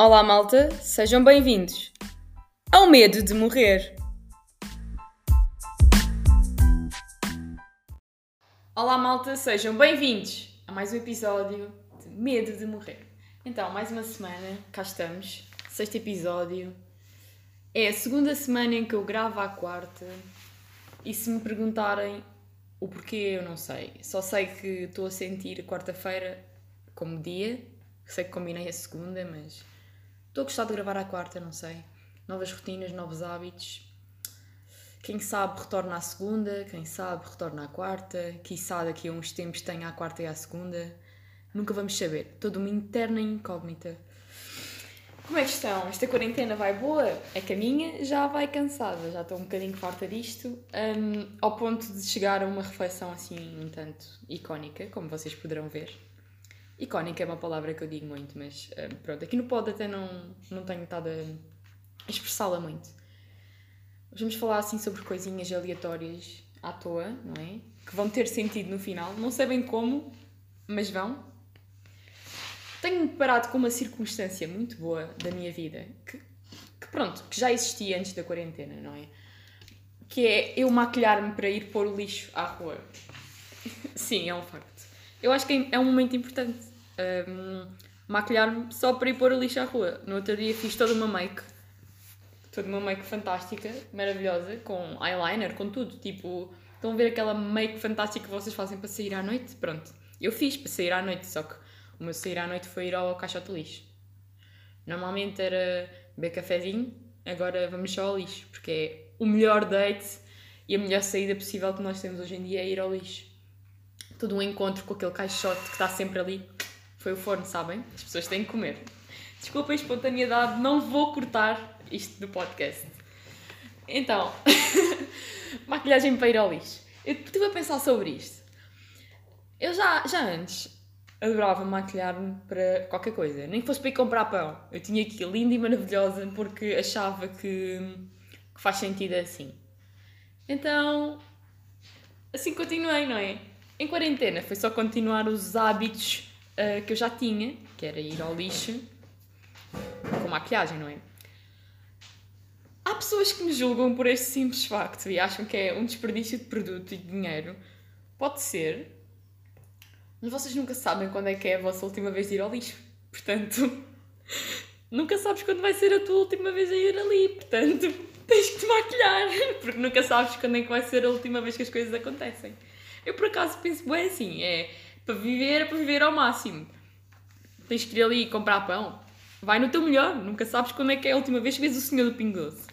Olá, malta, sejam bem-vindos ao Medo de Morrer. Olá, malta, sejam bem-vindos a mais um episódio de Medo de Morrer. Então, mais uma semana, cá estamos, sexto episódio. É a segunda semana em que eu gravo à quarta e se me perguntarem o porquê, eu não sei. Só sei que estou a sentir quarta-feira como dia. Sei que combinei a segunda, mas estou a gostar de gravar à quarta, não sei. Novas rotinas, novos hábitos. Quem sabe retorna à segunda, quem sabe retorna à quarta, quiçá daqui a uns tempos tenha à quarta e à segunda. Nunca vamos saber. Toda uma interna incógnita. Como é que estão? Esta quarentena vai boa? É que a minha já vai cansada, já estou um bocadinho farta disto, um, ao ponto de chegar a uma reflexão assim um tanto icónica, como vocês poderão ver. Icónica é uma palavra que eu digo muito, mas um, pronto, aqui no pod até não, não tenho estado a expressá-la muito. Vamos falar assim sobre coisinhas aleatórias à toa, não é? Que vão ter sentido no final, não sabem como, mas vão. Tenho-me deparado com uma circunstância muito boa da minha vida, que, que pronto, que já existia antes da quarentena, não é? Que é eu maquilhar-me para ir pôr o lixo à rua. Sim, é um facto. Eu acho que é um momento importante. Um, maquilhar-me só para ir pôr o lixo à rua. No outro dia fiz toda uma make. Toda uma make fantástica, maravilhosa, com eyeliner, com tudo. Tipo, estão a ver aquela make fantástica que vocês fazem para sair à noite? Pronto. Eu fiz para sair à noite, só que o meu sair à noite foi ir ao caixote lixo. Normalmente era beber cafezinho, agora vamos só ao lixo, porque é o melhor date e a melhor saída possível que nós temos hoje em dia é ir ao lixo. Todo um encontro com aquele caixote que está sempre ali. Foi o forno, sabem? As pessoas têm que comer. Desculpa a espontaneidade, não vou cortar isto do podcast. Então, maquilhagem para ir ao lixo. Eu estive a pensar sobre isto. Eu já, já antes adorava maquilhar-me para qualquer coisa, nem que fosse para ir comprar pão. Eu tinha aqui linda e maravilhosa porque achava que, que faz sentido assim. Então, assim continuei, não é? Em quarentena foi só continuar os hábitos uh, que eu já tinha, que era ir ao lixo com maquilhagem, não é? Há pessoas que me julgam por este simples facto e acham que é um desperdício de produto e de dinheiro. Pode ser, mas vocês nunca sabem quando é que é a vossa última vez de ir ao lixo. Portanto, nunca sabes quando vai ser a tua última vez a ir ali. Portanto, tens que te maquilhar, porque nunca sabes quando é que vai ser a última vez que as coisas acontecem. Eu, por acaso, penso bem assim: é para viver, é para viver ao máximo. Tens que ir ali comprar pão. Vai no teu melhor. Nunca sabes quando é que é a última vez que vês o senhor do Pingo Doce.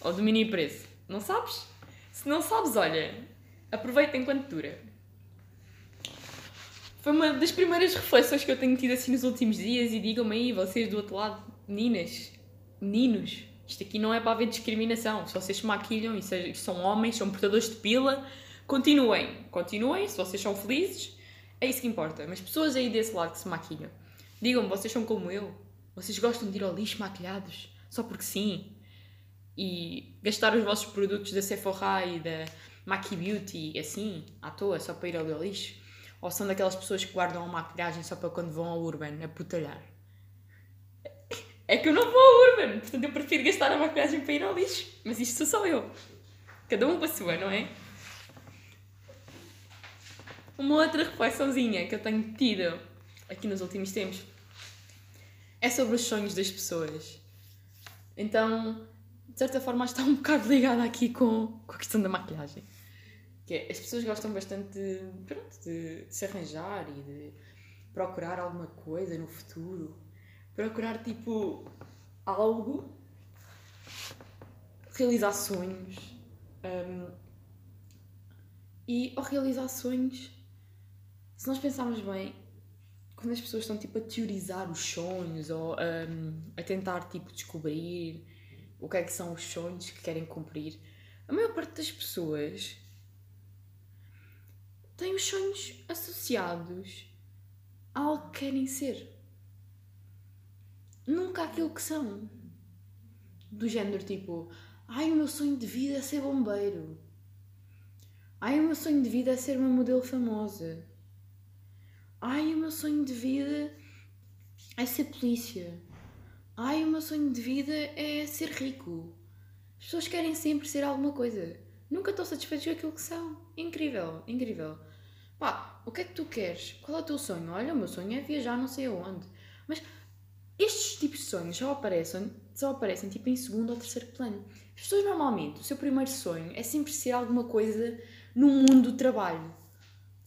Ou do Mini Preço. Não sabes? Se não sabes, olha, aproveita enquanto dura. Foi uma das primeiras reflexões que eu tenho tido assim nos últimos dias e digam-me aí, vocês do outro lado, meninas, meninos, isto aqui não é para haver discriminação. Se vocês se maquilham e são homens, são portadores de pila, continuem, continuem, se vocês são felizes, é isso que importa. Mas pessoas aí desse lado que se maquilham, digam-me, vocês são como eu? Vocês gostam de ir ao lixo maquilhados? Só porque sim? E gastar os vossos produtos da Sephora e da Maki Beauty assim, à toa, só para ir ali ao lixo? Ou são daquelas pessoas que guardam a maquilhagem só para quando vão ao Urban, a putalhar? É que eu não vou ao Urban, portanto eu prefiro gastar a maquilhagem para ir ao lixo. Mas isto sou só eu. Cada um com a sua, não é? Uma outra reflexãozinha que eu tenho tido aqui nos últimos tempos é sobre os sonhos das pessoas. Então, de certa forma, está um bocado ligada aqui com, com a questão da maquilhagem. Que é, as pessoas gostam bastante de, pronto, de, de se arranjar e de procurar alguma coisa no futuro. Procurar, tipo, algo. Realizar sonhos. Um, e ao realizar sonhos, se nós pensarmos bem, quando as pessoas estão tipo a teorizar os sonhos ou um, a tentar tipo descobrir o que é que são os sonhos que querem cumprir, a maior parte das pessoas têm os sonhos associados ao que querem ser. Nunca aquilo que são. Do género tipo, ai o meu sonho de vida é ser bombeiro. Ai o meu sonho de vida é ser uma modelo famosa. Ai o meu sonho de vida é ser polícia. Ai, o meu sonho de vida é ser rico. As pessoas querem sempre ser alguma coisa. Nunca estão satisfeitos com aquilo que são. Incrível, incrível. Pá, o que é que tu queres? Qual é o teu sonho? Olha, o meu sonho é viajar não sei aonde. Mas estes tipos de sonhos só aparecem, só aparecem tipo em segundo ou terceiro plano. As pessoas normalmente, o seu primeiro sonho é sempre ser alguma coisa no mundo do trabalho.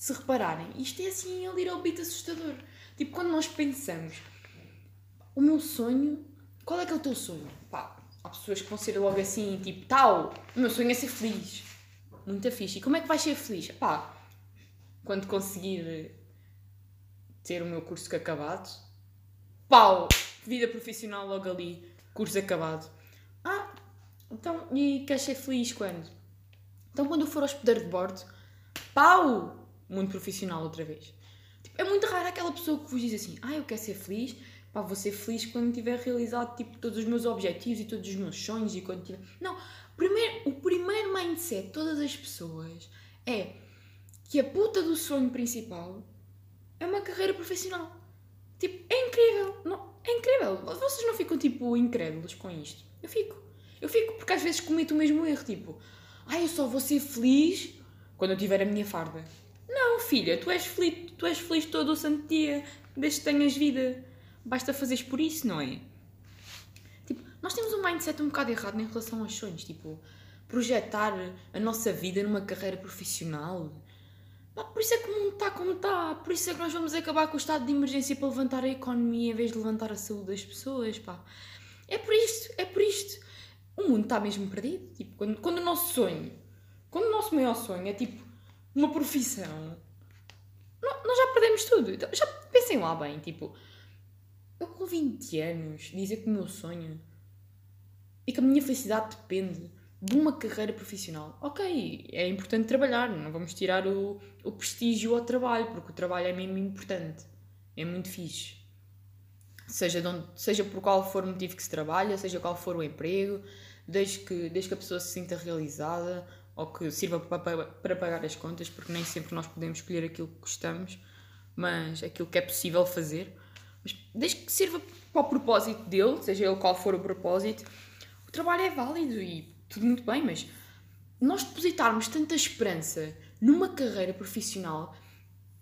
Se repararem, isto é assim a little bit assustador. Tipo, quando nós pensamos, o meu sonho, qual é que é o teu sonho? Pá, há pessoas que vão ser logo assim, tipo, tal, o meu sonho é ser feliz. Muito fixe. E como é que vais ser feliz? Pá, quando conseguir ter o meu curso acabado, pau, vida profissional logo ali, curso acabado. Ah, então, e queres ser feliz quando? Então, quando eu for hospedar de bordo, pau, muito profissional outra vez. Tipo, é muito raro aquela pessoa que vos diz assim, ah, eu quero ser feliz, pá, vou ser feliz quando tiver realizado, tipo, todos os meus objetivos e todos os meus sonhos e quando tiver... Não, primeiro, o primeiro mindset de todas as pessoas é que a puta do sonho principal é uma carreira profissional. Tipo, é incrível. Não, é incrível. Vocês não ficam, tipo, incrédulos com isto? Eu fico. Eu fico porque às vezes cometo o mesmo erro. Tipo, ah, eu só vou ser feliz quando eu tiver a minha farda. Não, filha, tu és feliz, tu és feliz todo o santo dia, desde que tenhas vida. Basta fazeres por isso, não é? Tipo, nós temos um mindset um bocado errado em relação aos sonhos. Tipo, projetar a nossa vida numa carreira profissional Pá, por isso é que o mundo está como está. Por isso é que nós vamos acabar com o estado de emergência para levantar a economia em vez de levantar a saúde das pessoas. Pá. É por isto, é por isto. O mundo está mesmo perdido. Tipo, quando, quando o nosso sonho, quando o nosso maior sonho é tipo uma profissão, nós já perdemos tudo. Então, já pensem lá bem, tipo, eu com 20 anos dizer que o meu sonho e que a minha felicidade depende de uma carreira profissional. Ok, é importante trabalhar, não vamos tirar o, o prestígio ao trabalho, porque o trabalho é mesmo importante. É muito fixe. Seja, de onde, seja por qual for o motivo que se trabalha, seja qual for o emprego, desde que, desde que a pessoa se sinta realizada ou que sirva para, pagar as contas, porque nem sempre nós podemos escolher aquilo que gostamos, mas aquilo que é possível fazer. Mas desde que sirva para o propósito dele, seja ele qual for o propósito, o trabalho é válido e tudo muito bem, mas nós depositarmos tanta esperança numa carreira profissional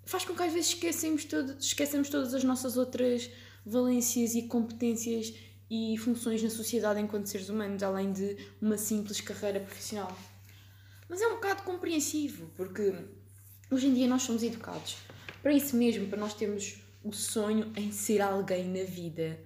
faz com que às vezes esquecemos, todo, esquecemos todas as nossas outras valências e competências e funções na sociedade enquanto seres humanos, além de uma simples carreira profissional. Mas é um bocado compreensivo, porque hoje em dia nós somos educados para isso mesmo, para nós termos o sonho em ser alguém na vida.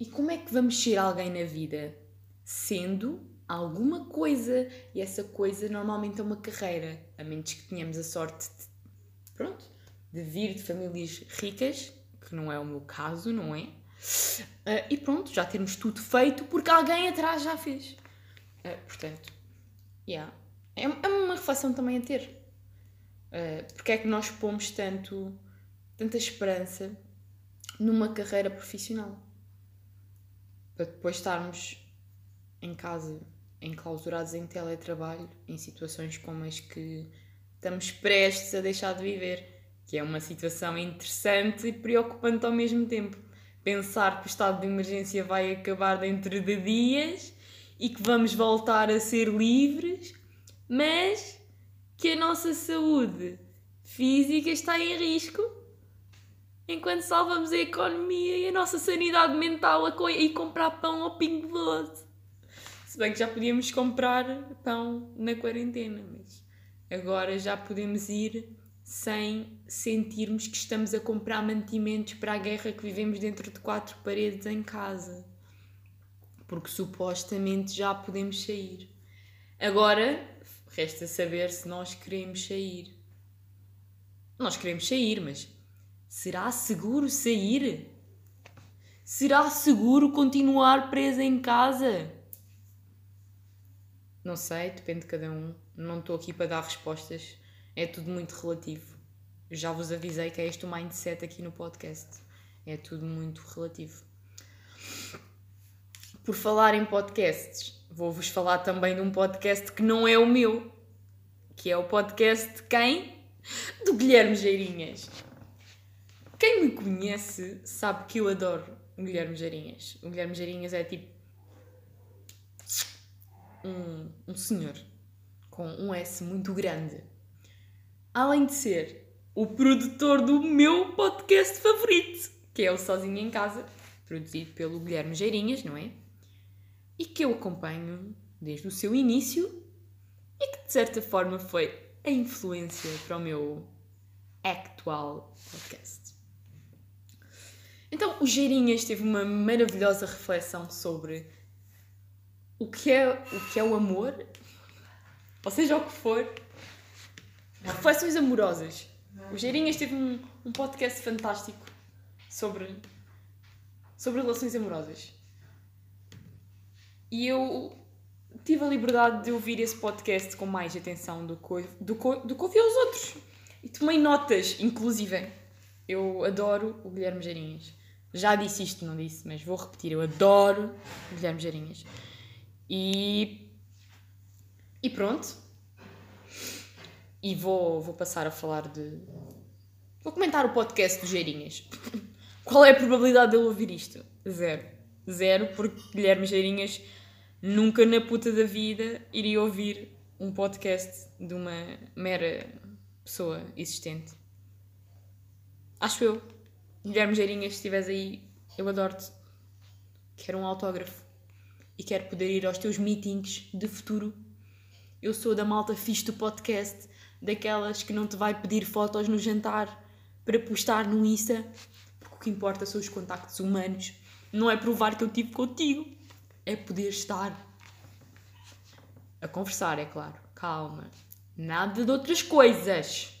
E como é que vamos ser alguém na vida? Sendo alguma coisa e essa coisa normalmente é uma carreira, a menos que tenhamos a sorte de, pronto, de vir de famílias ricas, que não é o meu caso, não é? Uh, e pronto, já termos tudo feito porque alguém atrás já fez. Uh, portanto, yeah. É, é uma reflexão também a ter. Uh, porque é que nós pomos tanto, tanta esperança numa carreira profissional? Para depois estarmos em casa enclausurados em teletrabalho, em situações como as que estamos prestes a deixar de viver, que é uma situação interessante e preocupante ao mesmo tempo. Pensar que o estado de emergência vai acabar dentro de dias e que vamos voltar a ser livres, mas que a nossa saúde física está em risco enquanto salvamos a economia e a nossa sanidade mental a co e comprar pão ao pingo doce. Se bem que já podíamos comprar pão na quarentena, mas agora já podemos ir sem sentirmos que estamos a comprar mantimentos para a guerra que vivemos dentro de quatro paredes em casa. Porque supostamente já podemos sair. Agora, resta saber se nós queremos sair. Nós queremos sair, mas será seguro sair? Será seguro continuar presa em casa? Não sei, depende de cada um. Não estou aqui para dar respostas. É tudo muito relativo. Já vos avisei que é este o mindset aqui no podcast. É tudo muito relativo. Por falar em podcasts, vou-vos falar também de um podcast que não é o meu, que é o podcast de quem? Do Guilherme Geirinhas. Quem me conhece sabe que eu adoro o Guilherme Jarinhas. O Guilherme Jarinhas é tipo. Um, um senhor com um S muito grande. Além de ser o produtor do meu podcast favorito, que é o Sozinho em Casa, produzido pelo Guilherme Geirinhas, não é? E que eu acompanho desde o seu início e que de certa forma foi a influência para o meu actual podcast. Então, o Geirinhas teve uma maravilhosa reflexão sobre o que é o, que é o amor, ou seja o que for, reflexões amorosas. O Geirinhas teve um, um podcast fantástico sobre, sobre relações amorosas. E eu tive a liberdade de ouvir esse podcast com mais atenção do que, do, do que ouvi aos outros. E tomei notas, inclusive. Eu adoro o Guilherme Jarinhas. Já disse isto, não disse, mas vou repetir. Eu adoro o Guilherme Jarinhas. E. E pronto. E vou, vou passar a falar de. Vou comentar o podcast do Geirinhas. Qual é a probabilidade de ele ouvir isto? Zero. Zero, porque Guilherme Geirinhas nunca na puta da vida iria ouvir um podcast de uma mera pessoa existente. Acho eu. Guilherme Geirinhas, se estiveres aí, eu adoro-te. Quero um autógrafo. E quero poder ir aos teus meetings de futuro. Eu sou da malta fixe do podcast, daquelas que não te vai pedir fotos no jantar para postar no Insta, porque o que importa são os contactos humanos. Não é provar que eu tive contigo, é poder estar a conversar, é claro. Calma. Nada de outras coisas.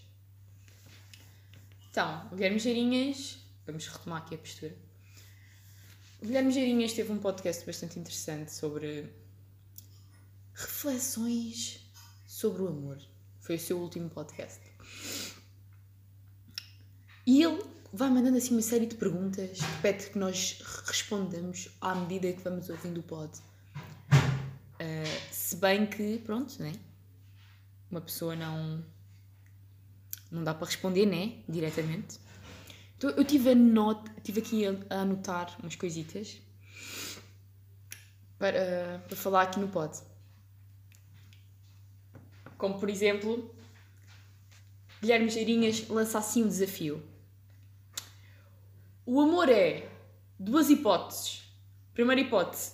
Então, o Guilherme Geirinhas. Vamos retomar aqui a postura. O Guilherme Geirinhas teve um podcast bastante interessante sobre reflexões sobre o amor. Foi o seu último podcast. E ele vai mandando assim uma série de perguntas que pede que nós respondamos à medida que vamos ouvindo o pod. Uh, se bem que, pronto, né? Uma pessoa não. Não dá para responder, né? Diretamente. Então eu tive, a not, tive aqui a, anotar umas coisitas para, para falar aqui no pod. Como por exemplo, Guilherme Geirinhas lança assim um desafio. O amor é duas hipóteses. Primeira hipótese: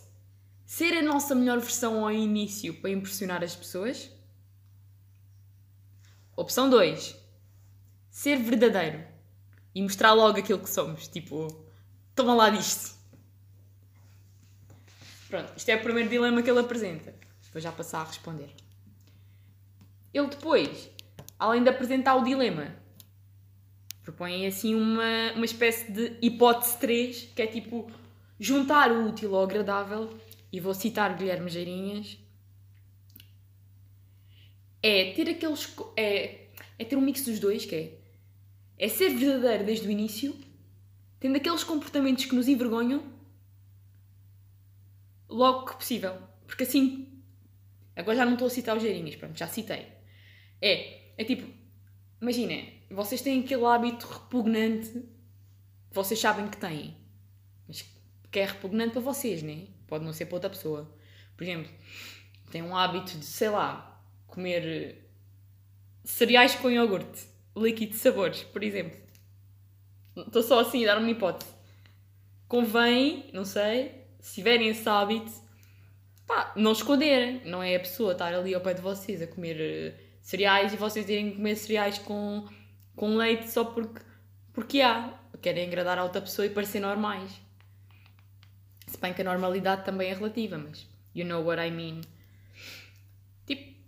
ser a nossa melhor versão ao início para impressionar as pessoas. Opção 2: ser verdadeiro e mostrar logo aquilo que somos. Tipo, toma lá disto. Pronto, isto é o primeiro dilema que ele apresenta. Vou já passar a responder. Ele depois, além de apresentar o dilema, propõe assim uma, uma espécie de hipótese 3, que é tipo juntar o útil ao agradável, e vou citar Guilherme Geirinhas, é ter aqueles. É, é ter um mix dos dois, que é, é ser verdadeiro desde o início, tendo aqueles comportamentos que nos envergonham logo que possível. Porque assim. Agora já não estou a citar os Geirinhas, pronto, já citei. É, é tipo, imagina, vocês têm aquele hábito repugnante que vocês sabem que têm, mas que é repugnante para vocês, né? Pode não ser para outra pessoa. Por exemplo, tem um hábito de, sei lá, comer eh, cereais com iogurte, líquido de sabores, por exemplo. Estou só assim a dar uma hipótese. Convém, não sei, se tiverem esse hábito, pá, não esconderem. Não é a pessoa estar ali ao pé de vocês a comer eh, cereais e vocês irem comer cereais com com leite só porque, porque há. Querem agradar a outra pessoa e parecer normais. Se bem que a normalidade também é relativa, mas you know what I mean. Tipo,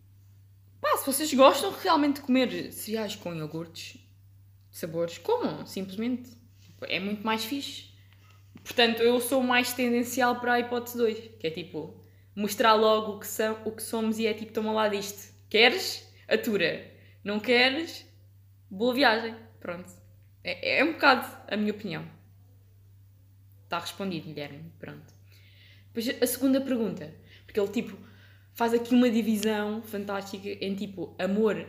pá, se vocês gostam realmente de comer cereais com iogurtes, sabores, comam, simplesmente. É muito mais fixe. Portanto, eu sou mais tendencial para a hipótese 2, que é tipo, mostrar logo o que, são, o que somos e é tipo, toma lá disto. Queres? Atura. Não queres? Boa viagem. Pronto. É, é um bocado a minha opinião. Está respondido, Guilherme. Pronto. Depois a segunda pergunta. Porque ele, tipo, faz aqui uma divisão fantástica em, tipo, amor,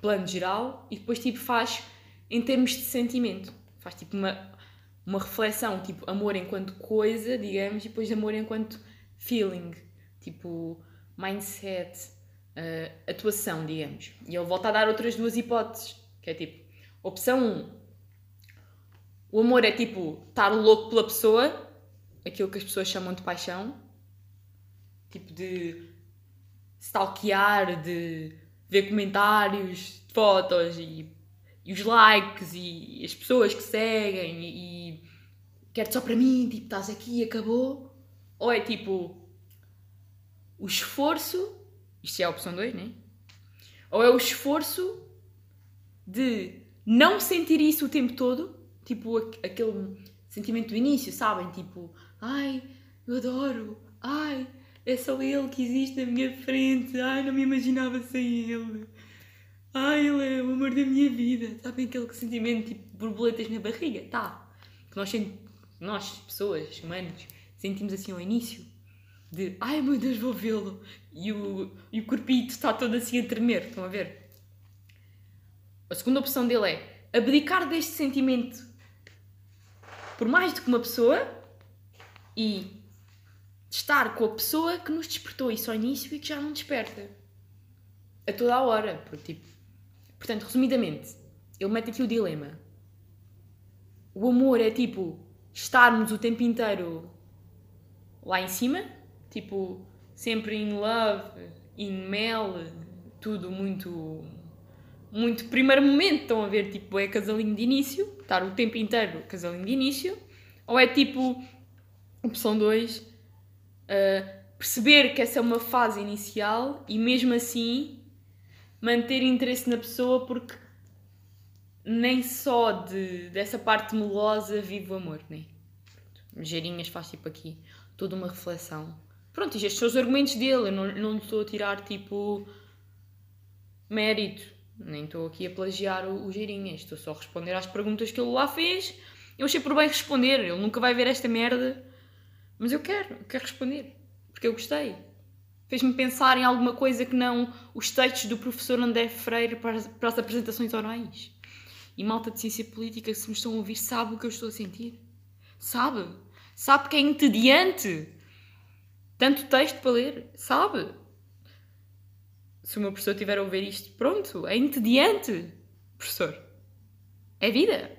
plano geral, e depois, tipo, faz em termos de sentimento. Faz, tipo, uma, uma reflexão, tipo, amor enquanto coisa, digamos, e depois amor enquanto feeling, tipo, mindset, uh, atuação, digamos. E ele volta a dar outras duas hipóteses, que é tipo, opção 1, um, o amor é tipo estar louco pela pessoa, aquilo que as pessoas chamam de paixão, tipo de stalkear, de ver comentários, fotos e, e os likes e, as pessoas que seguem e, e quero só para mim, tipo, estás aqui acabou. Ou é tipo o esforço, isto é a opção 2, né? Ou é o esforço de não sentir isso o tempo todo, tipo aquele sentimento do início, sabem? Tipo, ai, eu adoro, ai, é só ele que existe na minha frente, ai, não me imaginava sem ele, ai, ele é o amor da minha vida, sabem aquele sentimento tipo borboletas na barriga? Tá, que nós, nós pessoas, humanos, sentimos assim ao início, de ai meu Deus, vou vê-lo, e o, e o corpito está todo assim a tremer, estão a ver? A segunda opção dele é abdicar deste sentimento por mais do que uma pessoa e estar com a pessoa que nos despertou isso ao início e que já não desperta. A toda a hora. Porque, tipo, portanto, resumidamente, ele mete aqui o dilema. O amor é tipo estarmos o tempo inteiro lá em cima, tipo, sempre in love, in mel, tudo muito. Muito primeiro momento, estão a ver, tipo, é casalinho de início, estar o tempo inteiro casalinho de início, ou é tipo, opção 2, uh, perceber que essa é uma fase inicial e mesmo assim manter interesse na pessoa porque nem só de, dessa parte melosa vive o amor, né? Geirinhas faz tipo aqui toda uma reflexão. Pronto, estes são os argumentos dele, eu não, não estou a tirar tipo mérito, nem estou aqui a plagiar o, o Geirinhas, estou só a responder às perguntas que ele lá fez. Eu achei por bem responder, ele nunca vai ver esta merda mas eu quero, eu quero responder, porque eu gostei. Fez-me pensar em alguma coisa que não os textos do professor André Freire para para as apresentações orais. E malta de ciência política, se me estão a ouvir, sabe o que eu estou a sentir. Sabe? Sabe que é entediante. Tanto texto para ler. Sabe? Se o meu professor estiver a ouvir isto, pronto, é entediante. Professor, é vida.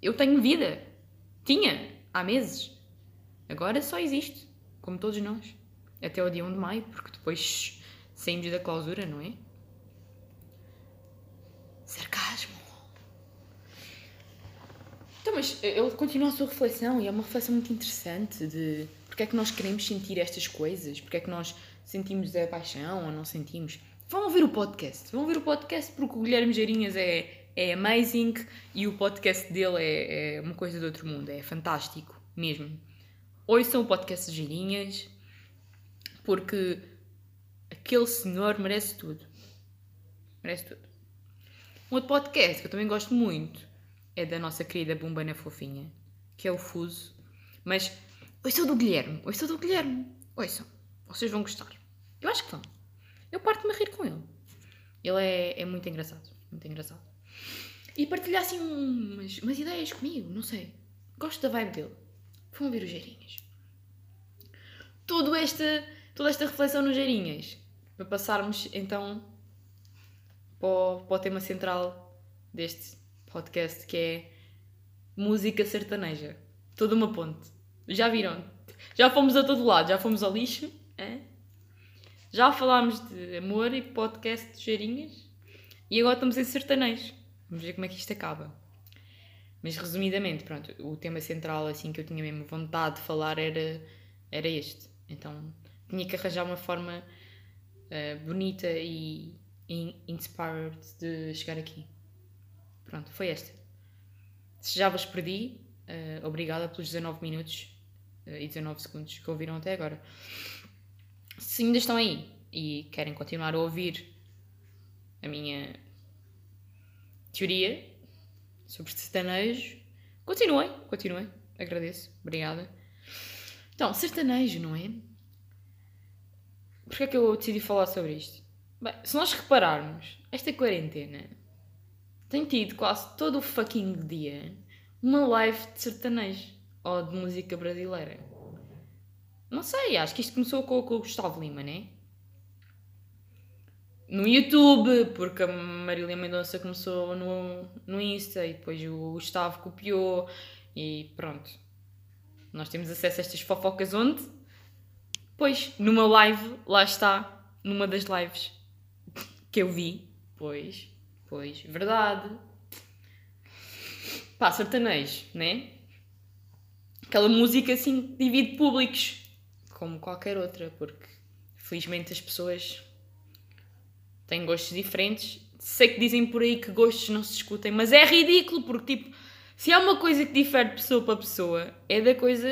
Eu tenho vida. Tinha, há meses. Agora só existe, como todos nós. Até o dia 1 de maio, porque depois saímos da clausura, não é? Sarcasmo. Então, mas ele continua a sua reflexão e é uma reflexão muito interessante de porque é que nós queremos sentir estas coisas, porque é que nós sentimos a paixão ou não sentimos. Vão ouvir o podcast, vão ouvir o podcast porque o Guilherme Geirinhas é, é amazing e o podcast dele é, é uma coisa de outro mundo, é fantástico mesmo ouçam o podcast de Girinhas, porque aquele senhor merece tudo. Merece tudo. Um outro podcast que eu também gosto muito é da nossa querida Bumbana Fofinha, que é o Fuso. Mas ouçam do Guilherme, ouçam do Guilherme, ouçam. Vocês vão gostar. Eu acho que vão. Eu parto-me a rir com ele. Ele é, é muito engraçado, muito engraçado. E partilhar assim umas, umas ideias comigo, não sei. Gosto da vibe dele. Vão ver os Geirinhas. Tudo esta, toda esta reflexão nos Geirinhas. Para passarmos então para o, para o tema central deste podcast, que é música sertaneja. Toda uma ponte. Já viram? Já fomos a todo lado, já fomos ao lixo. É? Já falámos de amor e podcast de Geirinhas. E agora estamos em sertanejo. Vamos ver como é que isto acaba. Mas resumidamente, pronto, o tema central assim que eu tinha mesmo vontade de falar era, era este. Então tinha que arranjar uma forma uh, bonita e, e inspired de chegar aqui. Pronto, foi esta. Se já vos perdi, uh, obrigada pelos 19 minutos uh, e 19 segundos que ouviram até agora. Se ainda estão aí e querem continuar a ouvir a minha teoria sobre sertanejo. Continuem, continuem. Agradeço. Obrigada. Então, sertanejo, não é? Porquê é que eu decidi falar sobre isto? Bem, se nós repararmos, esta quarentena tem tido quase todo o fucking dia uma live de sertanejo ou de música brasileira. Não sei, acho que isto começou com, com o Gustavo Lima, né? No YouTube, porque a Marília Mendonça começou no, no Insta e depois o Gustavo copiou e pronto. Nós temos acesso a estas fofocas onde? Pois, numa live, lá está, numa das lives que eu vi. Pois, pois, verdade. Pá, sertanejo, né? Aquela música assim divide públicos, como qualquer outra, porque felizmente as pessoas têm gostos diferentes. Sei que dizem por aí que gostos não se discutem, mas é ridículo, porque tipo, se há uma coisa que difere de pessoa para pessoa, é da coisa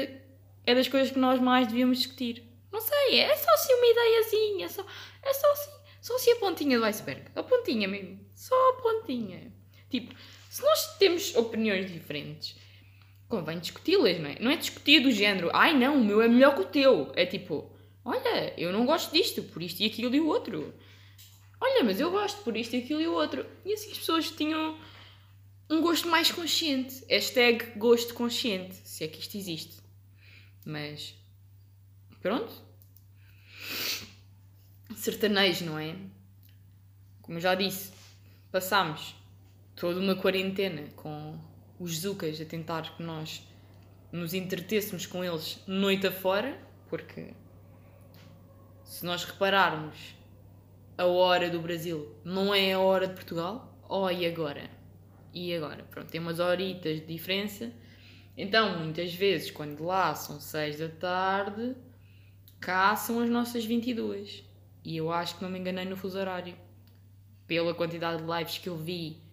é das coisas que nós mais devíamos discutir. Não sei, é só assim uma ideiazinha, é só, é só assim, só assim a pontinha do iceberg. A pontinha mesmo, só a pontinha. Tipo, se nós temos opiniões diferentes, convém discuti-las, não é? Não é discutir do género, ai não, o meu é melhor que o teu. É tipo, olha, eu não gosto disto, por isto e aquilo e o outro. Olha, mas eu gosto por isto e aquilo e o outro. E assim as pessoas tinham um gosto mais consciente. Hashtag gosto consciente, se é que isto existe. Mas, pronto. Sertanejo, não é? Como já disse, passámos toda uma quarentena com os Zucas a tentar que nós nos entretêssemos com eles noite afora, porque se nós repararmos a hora do Brasil não é a hora de Portugal, oh, e agora? E agora? Pronto, tem umas horitas de diferença. Então, muitas vezes, quando lá são 6 da tarde, cá são as nossas 22. E eu acho que não me enganei no fuso horário. Pela quantidade de lives que eu vi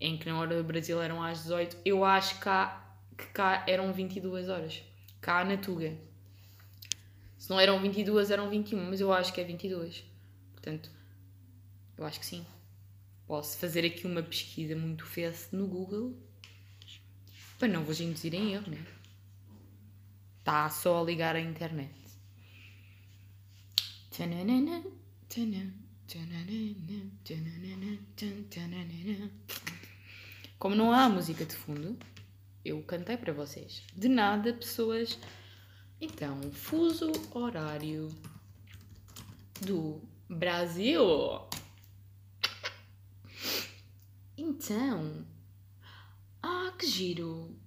em que na hora do Brasil eram às 18, eu acho que cá, que cá eram 22 horas. Cá na Tuga. Se não eram 22, eram 21, mas eu acho que é 22. Portanto, eu acho que sim. Posso fazer aqui uma pesquisa muito festa no Google para não vos induzir em erro, né? Está só a ligar a internet. Como não há música de fundo, eu cantei para vocês. De nada, pessoas. Então, fuso horário do Brasil. Então. Ah, que giro!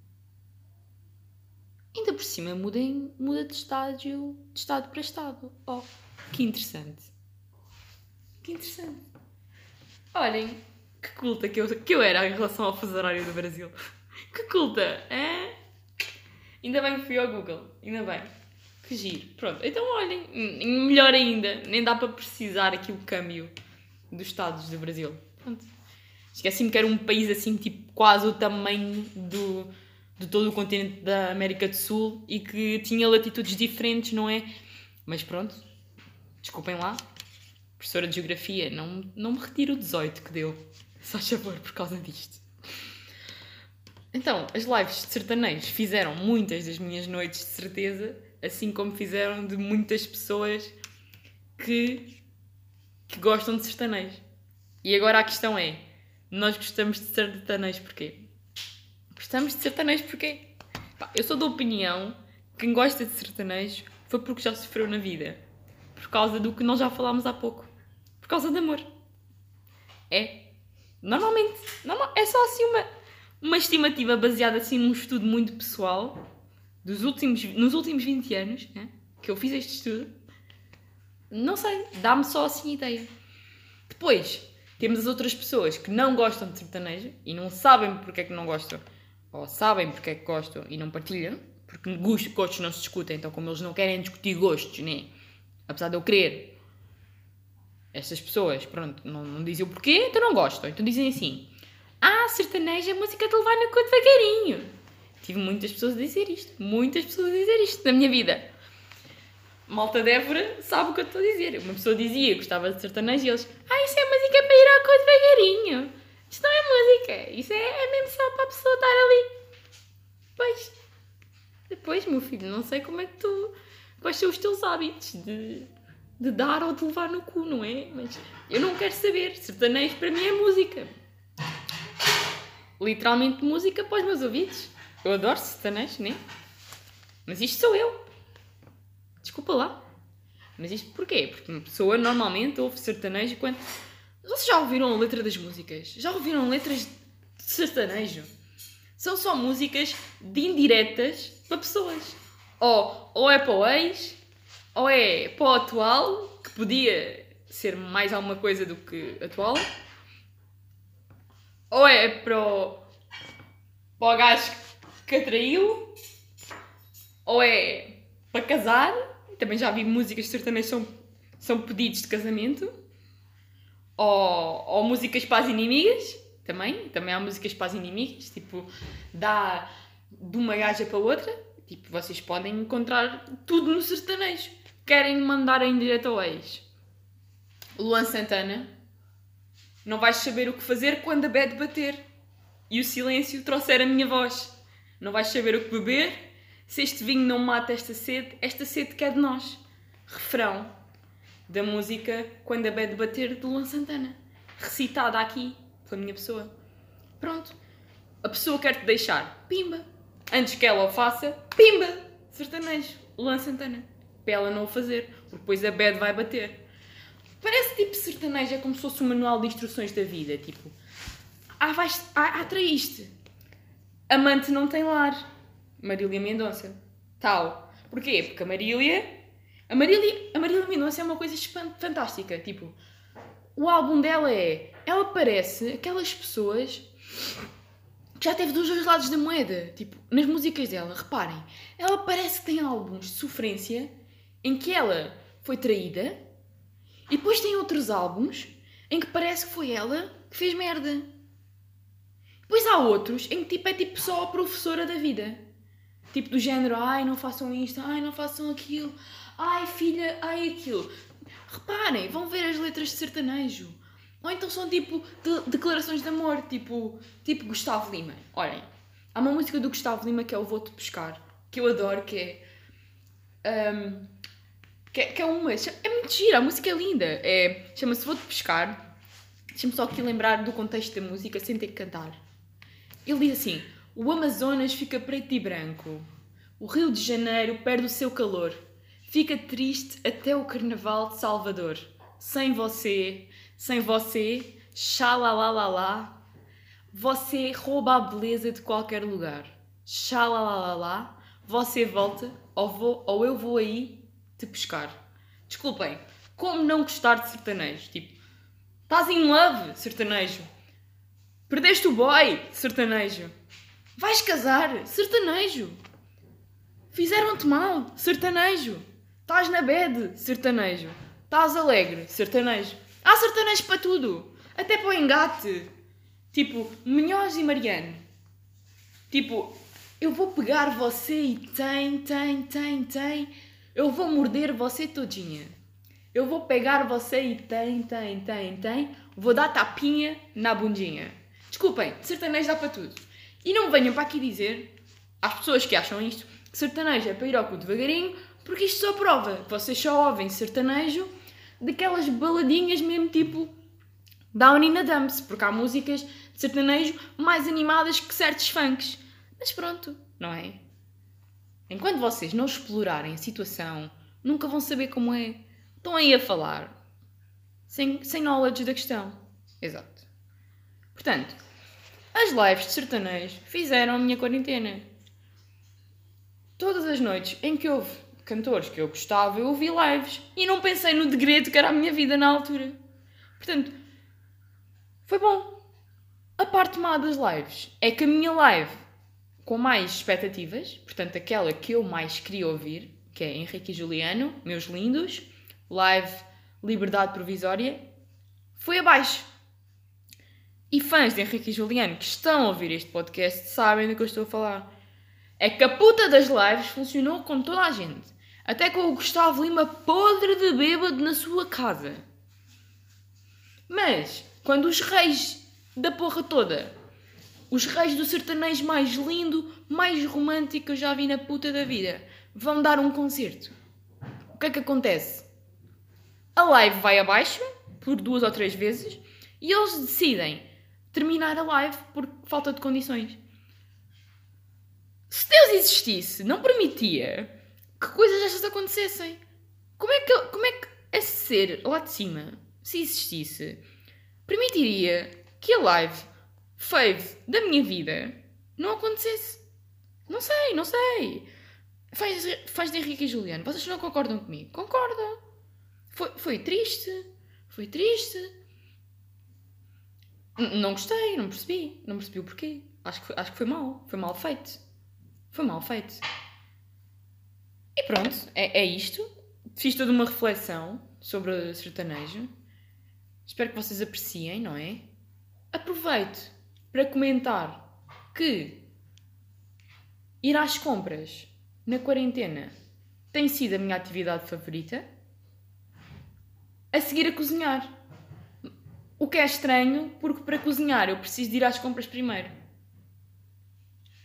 Ainda por cima muda, muda de estádio de estado para estado. Oh, que interessante. Que interessante. Olhem, que culta que eu, que eu era em relação ao fuso horário do Brasil. Que culta, é? Ainda bem que fui ao Google, ainda bem. Que giro. Pronto, então olhem, melhor ainda, nem dá para precisar aqui o câmbio dos estados do Brasil. Pronto. Esqueci-me que era um país assim, tipo, quase o tamanho do, de todo o continente da América do Sul e que tinha latitudes diferentes, não é? Mas pronto, desculpem lá, professora de Geografia, não, não me retiro o 18 que deu. Só favor por causa disto. Então, as lives de sertanejos fizeram muitas das minhas noites de certeza, assim como fizeram de muitas pessoas que, que gostam de sertanejo. E agora a questão é: nós gostamos de sertanejo porquê? Gostamos de sertanejo porquê? Eu sou da opinião que quem gosta de sertanejo foi porque já sofreu na vida. Por causa do que nós já falámos há pouco. Por causa de amor. É Normalmente, normal, é só assim uma, uma estimativa baseada assim num estudo muito pessoal dos últimos, nos últimos 20 anos né, que eu fiz este estudo. Não sei, dá-me só assim ideia. Depois, temos as outras pessoas que não gostam de sertanejo e não sabem porque é que não gostam, ou sabem porque é que gostam e não partilham, porque gostos não se discutem, então como eles não querem discutir gostos, né? apesar de eu querer, estas pessoas, pronto, não, não dizem o porquê, então não gostam. Então dizem assim: Ah, sertanejo é música de levar no cu devagarinho. Tive muitas pessoas a dizer isto, muitas pessoas a dizer isto na minha vida. Malta de Évora sabe o que eu estou a dizer. Uma pessoa dizia gostava de sertanejo e eles: Ah, isso é música para ir ao cu devagarinho. Isto não é música, isso é, é mesmo só para a pessoa estar ali. Pois, depois, meu filho, não sei como é que tu. Quais são os teus hábitos de de dar ou de levar no cu, não é? Mas eu não quero saber. Sertanejo para mim é música. Literalmente música para os meus ouvidos. Eu adoro sertanejo, né? Mas isto sou eu. Desculpa lá. Mas isto porquê? Porque uma pessoa normalmente ouve sertanejo quando. Vocês já ouviram a letra das músicas? Já ouviram letras de sertanejo? São só músicas de indiretas para pessoas. Ou, ou é para o ex, ou é para o atual, que podia ser mais alguma coisa do que atual, ou é para o, para o gajo que atraiu, ou é para casar. Também já vi músicas sertanejas são, são pedidos de casamento. Ou, ou músicas para as inimigas, também. Também há músicas para as inimigas, tipo, dá de uma gaja para outra. Tipo, vocês podem encontrar tudo no sertanejo. Querem mandar em direto ao ex. Luan Santana, não vais saber o que fazer quando a bed bater e o silêncio trouxer a minha voz. Não vais saber o que beber se este vinho não mata esta sede, esta sede que é de nós. Refrão da música Quando a bed bater de Luan Santana. Recitada aqui pela minha pessoa. Pronto. A pessoa quer te deixar. Pimba. Antes que ela o faça, pimba. Sertanejo. Luan Santana. Para ela não o fazer. Porque depois a bed vai bater. Parece tipo sertanejo, é como se fosse um manual de instruções da vida. Tipo, ah, vais, ah, ah traíste. Amante não tem lar. Marília Mendonça. Tal. Porquê? Porque a Marília. A Marília, a Marília Mendonça é uma coisa fantástica. Tipo, o álbum dela é. Ela parece aquelas pessoas que já teve dos dois lados da moeda. Tipo, nas músicas dela, reparem. Ela parece que tem álbuns de sofrência em que ela foi traída e depois tem outros álbuns em que parece que foi ela que fez merda. Depois há outros em que tipo, é tipo só a professora da vida. Tipo do género, ai não façam isto, ai não façam aquilo, ai filha, ai aquilo. Reparem, vão ver as letras de sertanejo. Ou então são tipo de declarações de amor, tipo, tipo Gustavo Lima. Olhem, há uma música do Gustavo Lima que é o Vou-te Pescar, que eu adoro, que é. Um, que, é, que é uma. É muito gira, a música é linda. É, Chama-se Vou-te Pescar. Deixa-me só aqui lembrar do contexto da música sem ter que cantar. Ele diz assim: O Amazonas fica preto e branco. O Rio de Janeiro perde o seu calor. Fica triste até o Carnaval de Salvador. Sem você, sem você, xalalalala. Você rouba a beleza de qualquer lugar. Xalalalala. Você volta ou, vou, ou eu vou aí te pescar. Desculpem, como não gostar de sertanejo? Tipo, estás in love, sertanejo. Perdeste o boy, sertanejo. Vais casar, sertanejo. Fizeram-te mal, sertanejo. Estás na bed, sertanejo. Estás alegre, sertanejo. Há sertanejo para tudo. Até para o engate. Tipo, Minhoz e Mariano. Tipo, eu vou pegar você e tem, tem, tem, tem eu vou morder você todinha. Eu vou pegar você e tem, tem, tem, tem. Vou dar tapinha na bundinha. Desculpem, sertanejo dá para tudo. E não venham para aqui dizer, às pessoas que acham isto, que sertanejo é para ir ao cu devagarinho, porque isto só prova. Vocês só ouvem sertanejo daquelas baladinhas mesmo tipo Downy na Dumps, porque há músicas de sertanejo mais animadas que certos funks. Mas pronto, não é? Enquanto vocês não explorarem a situação, nunca vão saber como é. Estão aí a falar. Sem, sem knowledge da questão. Exato. Portanto, as lives de sertanejo fizeram a minha quarentena. Todas as noites em que houve cantores que eu gostava, eu ouvi lives. E não pensei no degredo que era a minha vida na altura. Portanto, foi bom. A parte má das lives é que a minha live com mais expectativas, portanto, aquela que eu mais queria ouvir, que é Henrique e Juliano, meus lindos, live Liberdade Provisória, foi abaixo. E fãs de Henrique e Juliano que estão a ouvir este podcast sabem do que eu estou a falar. É a puta das lives funcionou com toda a gente. Até com o Gustavo Lima podre de bêbado na sua casa. Mas, quando os reis da porra toda os reis do sertanejo mais lindo, mais romântico que eu já vi na puta da vida. Vão dar um concerto. O que é que acontece? A live vai abaixo, por duas ou três vezes, e eles decidem terminar a live por falta de condições. Se Deus existisse, não permitia que coisas destas acontecessem. Como é que, como é que esse ser lá de cima, se existisse, permitiria que a live fave da minha vida não acontecesse? Não sei, não sei. Faz, faz de Henrique e Juliano. Vocês não concordam comigo? Concordam. Foi, foi triste. Foi triste. N não gostei, não percebi. Não percebi o porquê. Acho que, acho que foi mal. Foi mal feito. Foi mal feito. E pronto, é, é isto. Fiz toda uma reflexão sobre sertanejo. Espero que vocês apreciem, não é? Aproveito para comentar que ir às compras na quarentena tem sido a minha atividade favorita. A seguir a cozinhar. O que é estranho, porque para cozinhar eu preciso de ir às compras primeiro.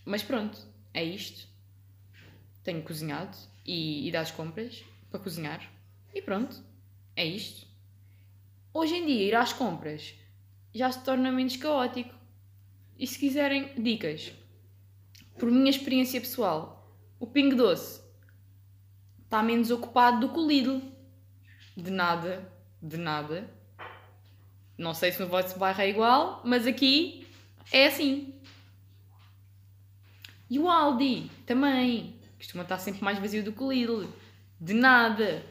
Mas pronto, é isto. Tenho cozinhado e ido às compras para cozinhar. E pronto, é isto. Hoje em dia, ir às compras já se torna menos caótico. E se quiserem dicas, por minha experiência pessoal, o Pingo Doce está menos ocupado do que o Lidl. De nada, de nada. Não sei se no vosso bairro é igual, mas aqui é assim. E o Aldi também. Costuma estar sempre mais vazio do que o Lidl. De nada.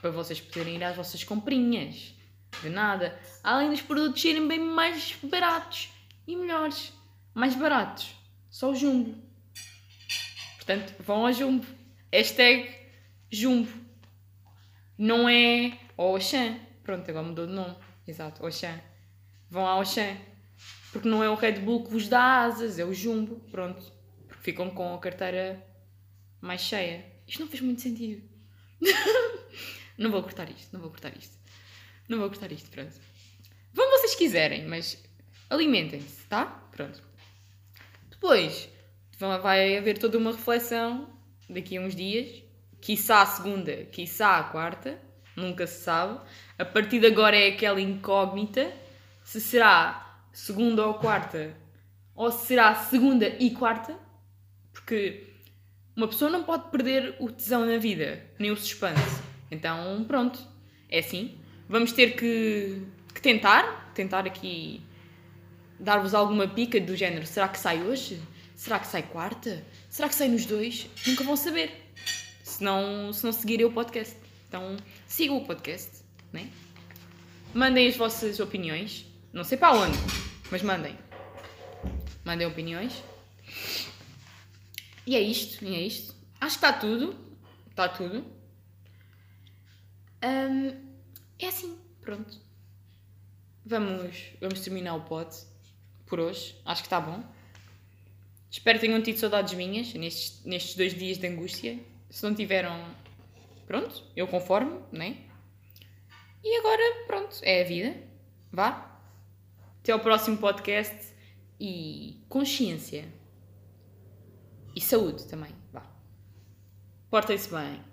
Para vocês poderem ir às vossas comprinhas. De nada. Além dos produtos serem bem mais baratos e melhores. Mais baratos. Só o jumbo. Portanto, vão ao Jumbo. Hashtag Jumbo. Não é Oxan. Pronto, agora mudou de nome. Exato, Oxan. Vão ao Oxan. Porque não é o Red Bull que vos dá asas, é o Jumbo. Pronto. Porque ficam com a carteira mais cheia. Isto não fez muito sentido. não vou cortar isto, não vou cortar isto. Não vou cortar isto, pronto. Vão vocês quiserem, mas alimentem-se, tá? Pronto. Depois, vai haver toda uma reflexão daqui a uns dias, quiçá a segunda, quiçá a quarta, nunca se sabe. A partir de agora é aquela incógnita se será segunda ou quarta, ou se será segunda e quarta, porque uma pessoa não pode perder o tesão na vida, nem o suspense. Então, pronto, é assim. Vamos ter que, que tentar, tentar aqui dar-vos alguma pica do género: será que sai hoje? Será que sai quarta? Será que sai nos dois? Nunca vão saber. Se não, se não seguirem o podcast. Então, sigam o podcast, né? Mandem as vossas opiniões. Não sei para onde, mas mandem. Mandem opiniões. E é isto, e é isto. Acho que está tudo. Está tudo. Um, é assim, pronto. Vamos, vamos terminar o pod por hoje. Acho que está bom. Espero que tenham tido saudades minhas nestes, nestes dois dias de angústia. Se não tiveram, pronto, eu conformo, né? E agora, pronto, é a vida. Vá. Até ao próximo podcast e consciência. E saúde também. Vá. Portem-se bem.